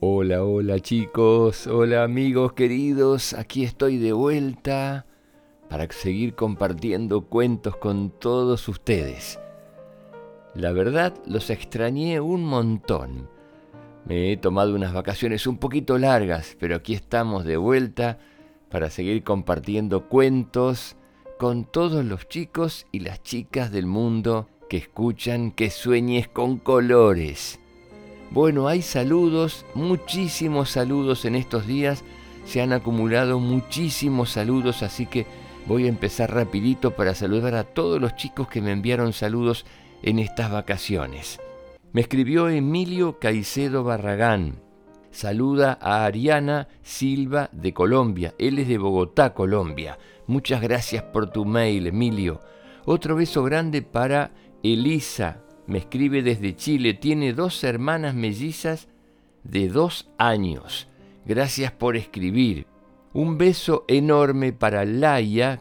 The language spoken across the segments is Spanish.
Hola, hola chicos, hola amigos queridos, aquí estoy de vuelta para seguir compartiendo cuentos con todos ustedes. La verdad, los extrañé un montón. Me he tomado unas vacaciones un poquito largas, pero aquí estamos de vuelta para seguir compartiendo cuentos con todos los chicos y las chicas del mundo que escuchan que sueñes con colores. Bueno, hay saludos, muchísimos saludos en estos días. Se han acumulado muchísimos saludos, así que voy a empezar rapidito para saludar a todos los chicos que me enviaron saludos en estas vacaciones. Me escribió Emilio Caicedo Barragán. Saluda a Ariana Silva de Colombia. Él es de Bogotá, Colombia. Muchas gracias por tu mail, Emilio. Otro beso grande para Elisa me escribe desde Chile, tiene dos hermanas mellizas de dos años. Gracias por escribir. Un beso enorme para Laia,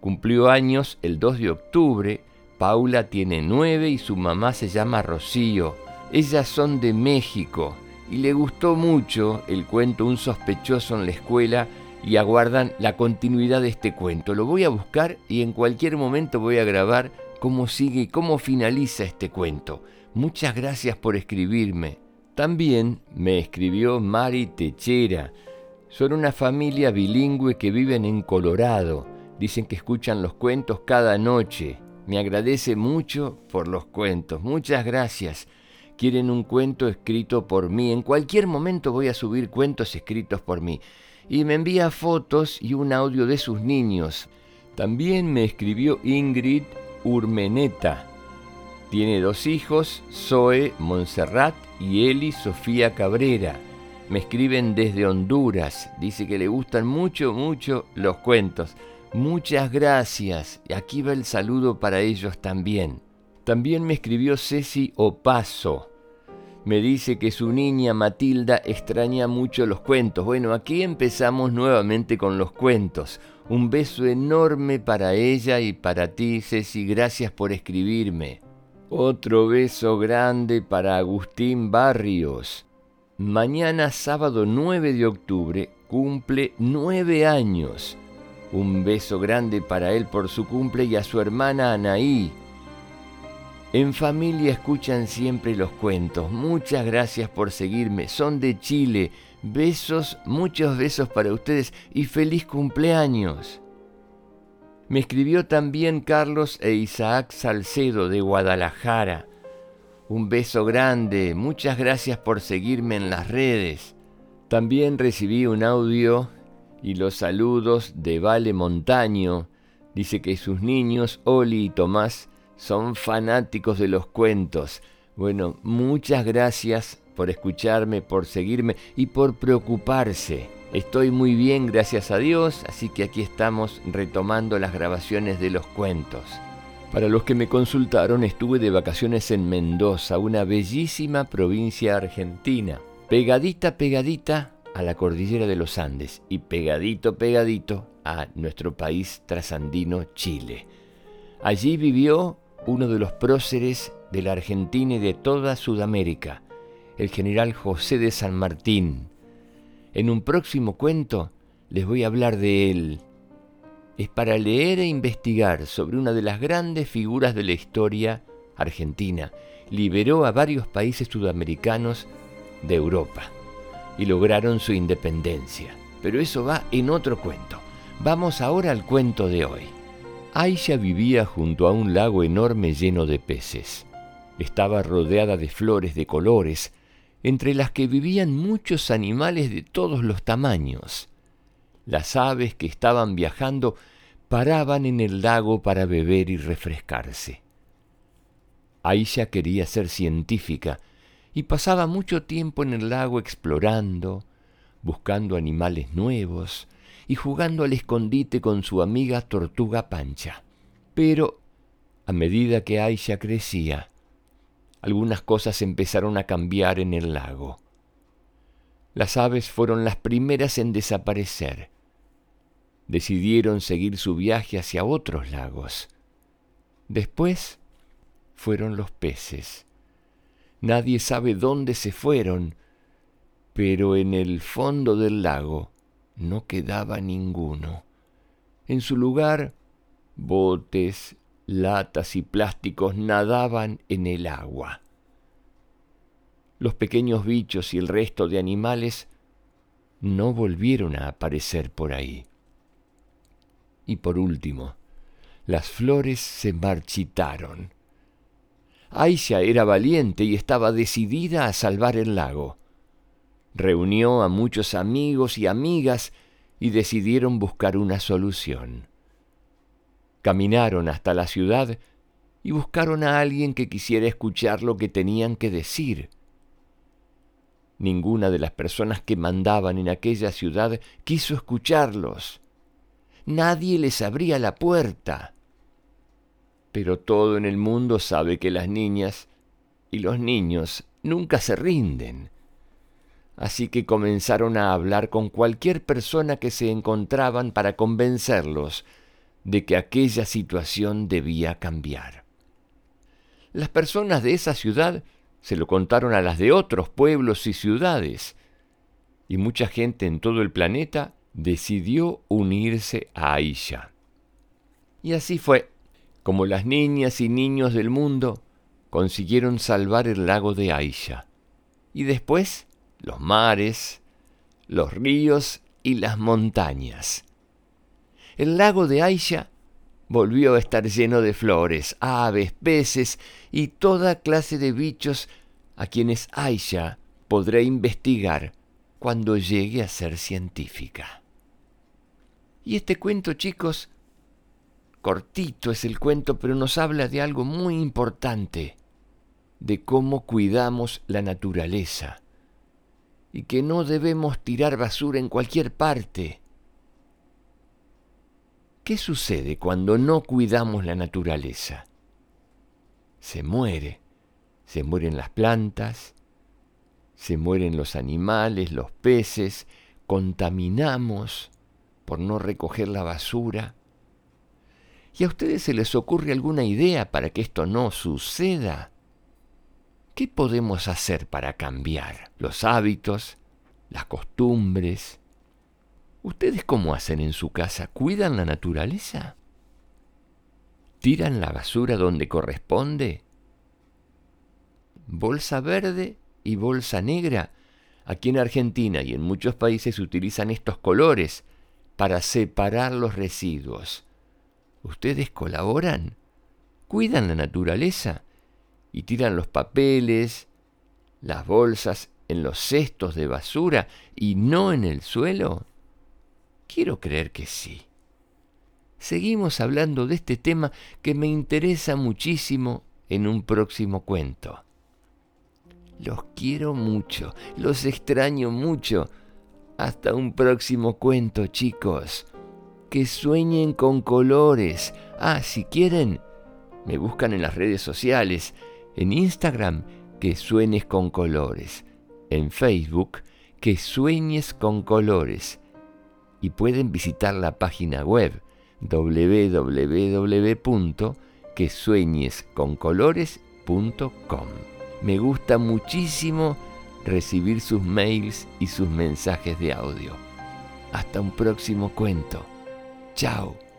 cumplió años el 2 de octubre. Paula tiene nueve y su mamá se llama Rocío. Ellas son de México y le gustó mucho el cuento Un sospechoso en la escuela y aguardan la continuidad de este cuento. Lo voy a buscar y en cualquier momento voy a grabar cómo sigue y cómo finaliza este cuento. Muchas gracias por escribirme. También me escribió Mari Techera. Son una familia bilingüe que viven en Colorado. Dicen que escuchan los cuentos cada noche. Me agradece mucho por los cuentos. Muchas gracias. Quieren un cuento escrito por mí. En cualquier momento voy a subir cuentos escritos por mí. Y me envía fotos y un audio de sus niños. También me escribió Ingrid Urmeneta. Tiene dos hijos, Zoe Montserrat y Eli Sofía Cabrera. Me escriben desde Honduras. Dice que le gustan mucho, mucho los cuentos. Muchas gracias. Aquí va el saludo para ellos también. También me escribió Ceci Opaso. Me dice que su niña Matilda extraña mucho los cuentos. Bueno, aquí empezamos nuevamente con los cuentos. Un beso enorme para ella y para ti, Ceci. Gracias por escribirme. Otro beso grande para Agustín Barrios. Mañana sábado 9 de octubre cumple nueve años. Un beso grande para él por su cumple y a su hermana Anaí. En familia escuchan siempre los cuentos. Muchas gracias por seguirme. Son de Chile. Besos, muchos besos para ustedes y feliz cumpleaños. Me escribió también Carlos e Isaac Salcedo de Guadalajara. Un beso grande, muchas gracias por seguirme en las redes. También recibí un audio y los saludos de Vale Montaño. Dice que sus niños, Oli y Tomás, son fanáticos de los cuentos. Bueno, muchas gracias por escucharme, por seguirme y por preocuparse. Estoy muy bien, gracias a Dios, así que aquí estamos retomando las grabaciones de los cuentos. Para los que me consultaron, estuve de vacaciones en Mendoza, una bellísima provincia argentina, pegadita, pegadita a la cordillera de los Andes y pegadito, pegadito a nuestro país trasandino, Chile. Allí vivió uno de los próceres de la Argentina y de toda Sudamérica, el general José de San Martín. En un próximo cuento les voy a hablar de él. Es para leer e investigar sobre una de las grandes figuras de la historia argentina. Liberó a varios países sudamericanos de Europa y lograron su independencia. Pero eso va en otro cuento. Vamos ahora al cuento de hoy. Aisha vivía junto a un lago enorme lleno de peces. Estaba rodeada de flores de colores entre las que vivían muchos animales de todos los tamaños. Las aves que estaban viajando paraban en el lago para beber y refrescarse. Aisha quería ser científica y pasaba mucho tiempo en el lago explorando, buscando animales nuevos y jugando al escondite con su amiga tortuga Pancha. Pero, a medida que Aisha crecía, algunas cosas empezaron a cambiar en el lago. Las aves fueron las primeras en desaparecer. Decidieron seguir su viaje hacia otros lagos. Después fueron los peces. Nadie sabe dónde se fueron, pero en el fondo del lago no quedaba ninguno. En su lugar, botes, latas y plásticos nadaban en el agua. Los pequeños bichos y el resto de animales no volvieron a aparecer por ahí. Y por último, las flores se marchitaron. Aisha era valiente y estaba decidida a salvar el lago. Reunió a muchos amigos y amigas y decidieron buscar una solución. Caminaron hasta la ciudad y buscaron a alguien que quisiera escuchar lo que tenían que decir. Ninguna de las personas que mandaban en aquella ciudad quiso escucharlos. Nadie les abría la puerta. Pero todo en el mundo sabe que las niñas y los niños nunca se rinden. Así que comenzaron a hablar con cualquier persona que se encontraban para convencerlos de que aquella situación debía cambiar. Las personas de esa ciudad se lo contaron a las de otros pueblos y ciudades, y mucha gente en todo el planeta decidió unirse a Aisha. Y así fue como las niñas y niños del mundo consiguieron salvar el lago de Aisha, y después los mares, los ríos y las montañas. El lago de Aisha volvió a estar lleno de flores, aves, peces y toda clase de bichos a quienes Aisha podrá investigar cuando llegue a ser científica. Y este cuento, chicos, cortito es el cuento, pero nos habla de algo muy importante, de cómo cuidamos la naturaleza, y que no debemos tirar basura en cualquier parte, ¿Qué sucede cuando no cuidamos la naturaleza? Se muere. Se mueren las plantas, se mueren los animales, los peces, contaminamos por no recoger la basura. ¿Y a ustedes se les ocurre alguna idea para que esto no suceda? ¿Qué podemos hacer para cambiar los hábitos, las costumbres, ¿Ustedes cómo hacen en su casa? ¿Cuidan la naturaleza? ¿Tiran la basura donde corresponde? Bolsa verde y bolsa negra. Aquí en Argentina y en muchos países se utilizan estos colores para separar los residuos. ¿Ustedes colaboran? ¿Cuidan la naturaleza? ¿Y tiran los papeles, las bolsas en los cestos de basura y no en el suelo? Quiero creer que sí. Seguimos hablando de este tema que me interesa muchísimo en un próximo cuento. Los quiero mucho, los extraño mucho. Hasta un próximo cuento, chicos. Que sueñen con colores. Ah, si quieren, me buscan en las redes sociales. En Instagram, que sueñes con colores. En Facebook, que sueñes con colores y pueden visitar la página web www.quesueñesconcolores.com. Me gusta muchísimo recibir sus mails y sus mensajes de audio. Hasta un próximo cuento. Chao.